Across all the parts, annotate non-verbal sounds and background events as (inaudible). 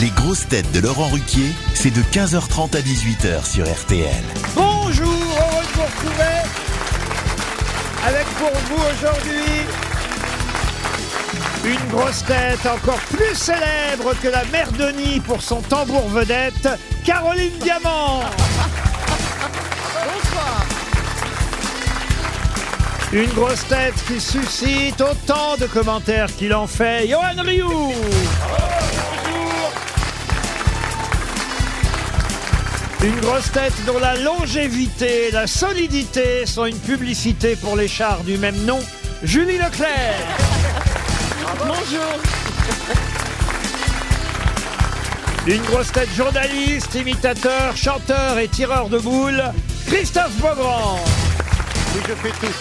Les grosses têtes de Laurent Ruquier, c'est de 15h30 à 18h sur RTL. Bonjour, heureux de vous retrouver avec pour vous aujourd'hui une grosse tête encore plus célèbre que la mère Denis pour son tambour vedette, Caroline Diamant. Une grosse tête qui suscite autant de commentaires qu'il en fait, Johan Rioux. Une grosse tête dont la longévité et la solidité sont une publicité pour les chars du même nom, Julie Leclerc. (laughs) Bonjour. Une grosse tête journaliste, imitateur, chanteur et tireur de boules, Christophe Beaugrand. Oui, je fais tout.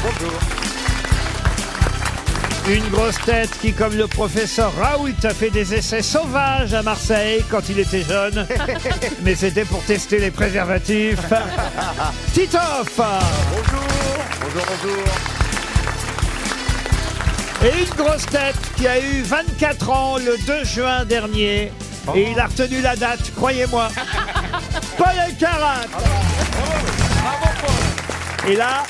Bonjour. Une grosse tête qui, comme le professeur Raoult, a fait des essais sauvages à Marseille quand il était jeune. (laughs) Mais c'était pour tester les préservatifs. (laughs) Titoff Bonjour. Bonjour, bonjour. Et une grosse tête qui a eu 24 ans le 2 juin dernier. Et il a retenu la date, croyez-moi. (laughs) Paul Elkarat Et là,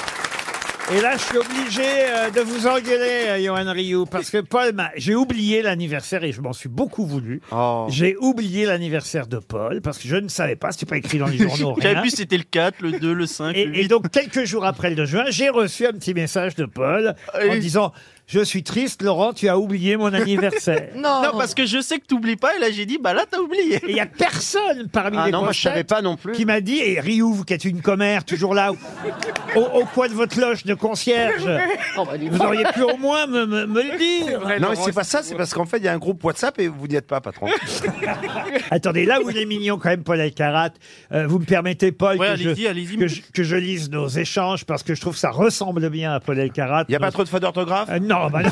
et là, je suis obligé euh, de vous engueuler, euh, Johan Rioux, parce que Paul m'a... J'ai oublié l'anniversaire et je m'en suis beaucoup voulu. Oh. J'ai oublié l'anniversaire de Paul parce que je ne savais pas, c'était pas écrit dans les journaux, (laughs) J'avais rien. vu c'était le 4, le 2, le 5, le Et, 8. et donc, quelques jours après le 2 juin, j'ai reçu un petit message de Paul en Et- disant Je suis triste, Laurent, tu as oublié mon anniversaire. (laughs) Non, parce que je sais que t'oublies pas, et là j'ai dit, bah là t'as oublié. Et il y a personne parmi Ah les non, moi grosses je savais têtes pas non plus. qui m'a dit, et Rioux, vous qui êtes une commère, toujours là, au, au coin de votre loge de concierge, (laughs) vous auriez pu au moins me, me- me le dire. Non, mais c'est pas ça, c'est parce qu'en fait, il y a un groupe WhatsApp et vous n'y êtes pas, patron. (laughs) Attendez, là où il est mignon quand même, Paul Alcarat, euh, vous me permettez, Paul, Ouais, que, je, allez-y, allez-y. que, je, que je lise nos échanges parce que je trouve que ça ressemble bien à Paul Alcarat. Il n'y a pas trop de fautes d'orthographe? Euh, non, bah (laughs)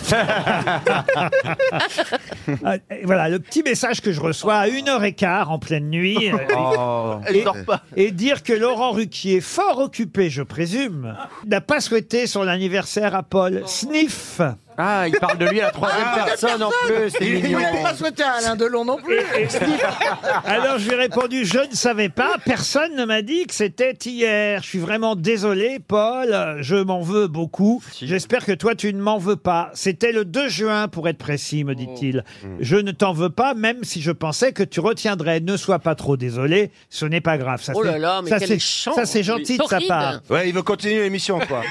non. Et voilà, le petit message que je reçois à une heure et quart en pleine nuit. (laughs) euh, Oh. Elle Et- dort pas. Et dire que Laurent Ruquier, fort occupé, je présume, n'a pas souhaité son anniversaire à Paul. Sniff Ah, il parle de lui à la troisième personne en plus, c'est mignon. souhaité à Alain Delon non plus. Alors je lui ai répondu, je ne savais pas, personne ne m'a dit que c'était hier. Je suis vraiment désolé, Paul, je m'en veux beaucoup. J'espère que toi tu ne m'en veux pas. C'était le 2 juin pour être précis, me dit-il. Je ne t'en veux pas, même si je pensais que tu retiendrais. Ne sois pas trop désolé, ce n'est pas grave. Ça, Oh là c'est- là, mais ça, quel c'est- méchant. ça c'est gentil de sa Torride. part. Ouais, il veut continuer l'émission, quoi.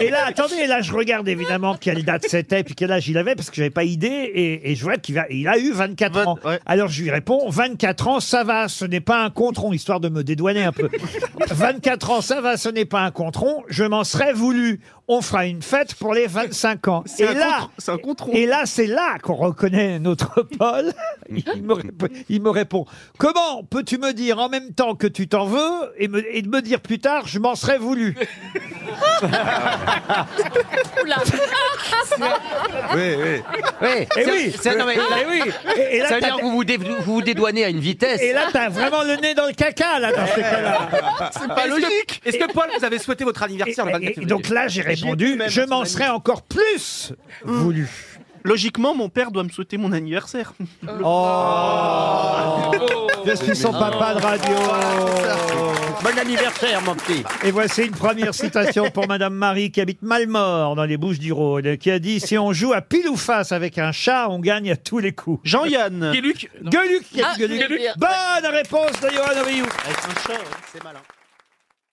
Et là, attendez, là, je regarde évidemment quelle date c'était, puis quel âge il avait, parce que j'avais pas idée, et, et je vois qu'il il a eu 24 Vingt- ans. Alors je lui réponds, 24 ans, ça va, ce n'est pas un contron, histoire de me dédouaner un peu. (laughs) 24 ans, ça va, ce n'est pas un contron, je m'en serais voulu. On fera une fête pour les 25 ans. C'est Et un là, contre- c'est un contron. et là, c'est là qu'on reconnaît notre Paul. (laughs) Il me, rép- il me répond Comment peux-tu me dire en même temps que tu t'en veux et me, et de me dire plus tard, je m'en serais voulu? Oui, oui. Oui, Eh c'est- oui, c'est- non, mais là- Eh oui. Et, et là, ça veut t'as- dire que vous vous, dé- vous vous dédouanez à une vitesse. et là, t'as vraiment le nez dans le caca, là, dans ces cas-là. C'est pas logique. Est-ce que Paul, vous avez souhaité votre Et, anniversaire le 24 et- et février donc là, j'ai répondu, je m'en serais encore plus voulu. Logiquement, mon père doit me souhaiter mon anniversaire. Oh Je suis son papa de radio? Bon anniversaire, mon petit. Et voici une première citation pour (laughs) Madame Marie qui habite Malmort dans les Bouches du Rhône, qui a dit si on joue à pile ou face avec un chat, on gagne à tous les coups. Jean-Yann. Gueluc Gueuluc, qui a dit Ah. Bonne réponse de Johan Rioux. Avec un chat, c'est malin.